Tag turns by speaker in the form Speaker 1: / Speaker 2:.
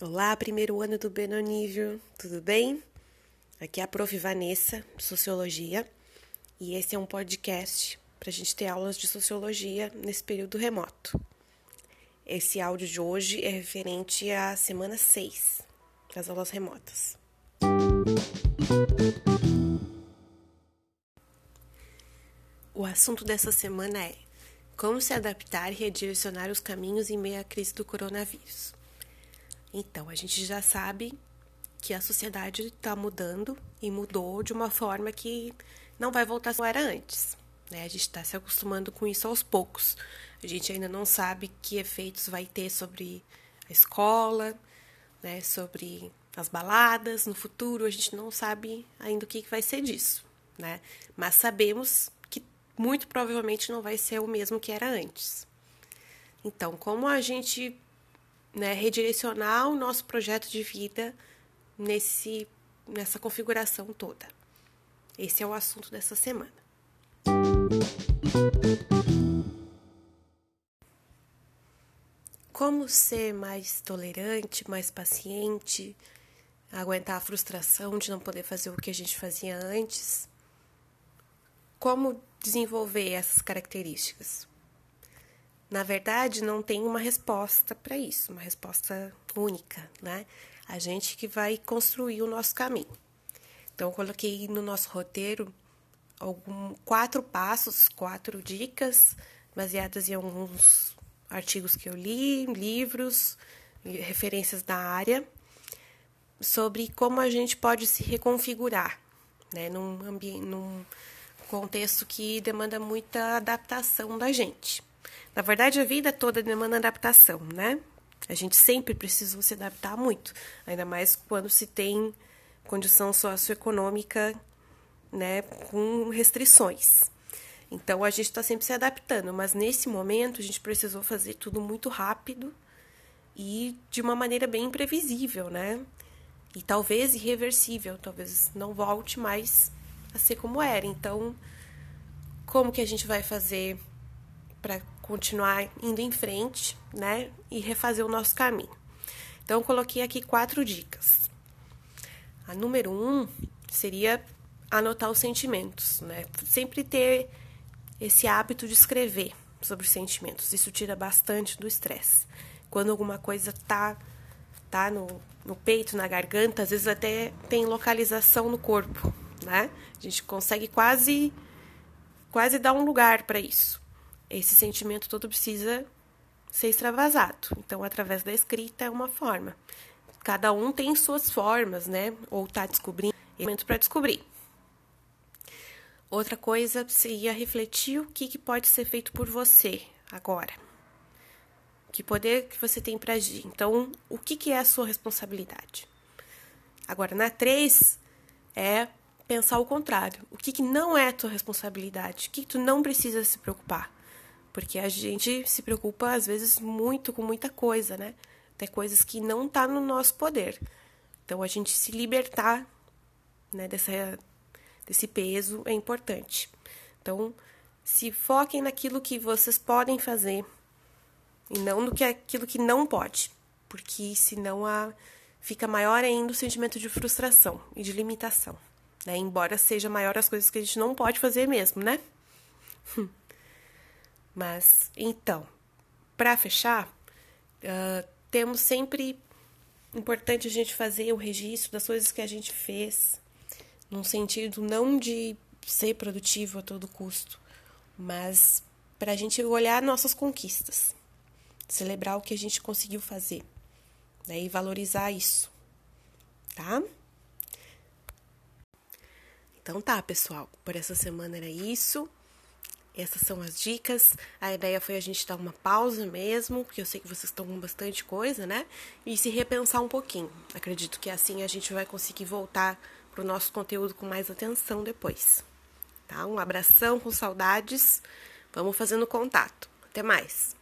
Speaker 1: Olá, primeiro ano do Benonível, tudo bem? Aqui é a Prof. Vanessa, Sociologia, e esse é um podcast para a gente ter aulas de Sociologia nesse período remoto. Esse áudio de hoje é referente à semana 6 das aulas remotas. O assunto dessa semana é como se adaptar e redirecionar os caminhos em meio à crise do coronavírus. Então, a gente já sabe que a sociedade está mudando e mudou de uma forma que não vai voltar como era antes. Né? A gente está se acostumando com isso aos poucos. A gente ainda não sabe que efeitos vai ter sobre a escola, né? sobre as baladas no futuro. A gente não sabe ainda o que vai ser disso. Né? Mas sabemos muito provavelmente não vai ser o mesmo que era antes. Então, como a gente né, redirecionar o nosso projeto de vida nesse, nessa configuração toda. Esse é o assunto dessa semana. Como ser mais tolerante, mais paciente, aguentar a frustração de não poder fazer o que a gente fazia antes? Como desenvolver essas características? Na verdade, não tem uma resposta para isso, uma resposta única, né? A gente que vai construir o nosso caminho. Então, eu coloquei no nosso roteiro algum, quatro passos, quatro dicas, baseadas em alguns artigos que eu li, livros, referências da área, sobre como a gente pode se reconfigurar, né, num, ambiente, num contexto que demanda muita adaptação da gente. Na verdade, a vida toda demanda adaptação, né? A gente sempre precisa se adaptar muito, ainda mais quando se tem condição socioeconômica, né, com restrições. Então a gente está sempre se adaptando, mas nesse momento a gente precisou fazer tudo muito rápido e de uma maneira bem imprevisível, né? E talvez irreversível, talvez não volte mais a ser como era. Então, como que a gente vai fazer para continuar indo em frente, né? E refazer o nosso caminho. Então, coloquei aqui quatro dicas. A número um seria anotar os sentimentos, né? Sempre ter esse hábito de escrever sobre os sentimentos. Isso tira bastante do estresse. Quando alguma coisa tá, tá no, no peito, na garganta, às vezes até tem localização no corpo, né? A gente consegue quase, quase dar um lugar para isso esse sentimento todo precisa ser extravasado. Então, através da escrita é uma forma. Cada um tem suas formas, né? Ou está descobrindo, momento para descobrir. Outra coisa seria refletir o que, que pode ser feito por você agora. Que poder que você tem para agir. Então, o que, que é a sua responsabilidade? Agora, na 3 é pensar o contrário. O que, que não é tua responsabilidade? O que, que tu não precisa se preocupar? Porque a gente se preocupa, às vezes, muito com muita coisa, né? Até coisas que não tá no nosso poder. Então, a gente se libertar né, dessa, desse peso é importante. Então, se foquem naquilo que vocês podem fazer e não no que aquilo que não pode, porque senão a, fica maior ainda o sentimento de frustração e de limitação, né? Embora seja maior as coisas que a gente não pode fazer mesmo, né? Mas, então, para fechar, uh, temos sempre importante a gente fazer o registro das coisas que a gente fez, num sentido não de ser produtivo a todo custo, mas para a gente olhar nossas conquistas, celebrar o que a gente conseguiu fazer né, e valorizar isso, tá? Então tá, pessoal, por essa semana era isso. Essas são as dicas. A ideia foi a gente dar uma pausa mesmo, porque eu sei que vocês estão com bastante coisa, né? E se repensar um pouquinho. Acredito que assim a gente vai conseguir voltar para o nosso conteúdo com mais atenção depois. Tá? Um abração com saudades. Vamos fazendo contato. Até mais.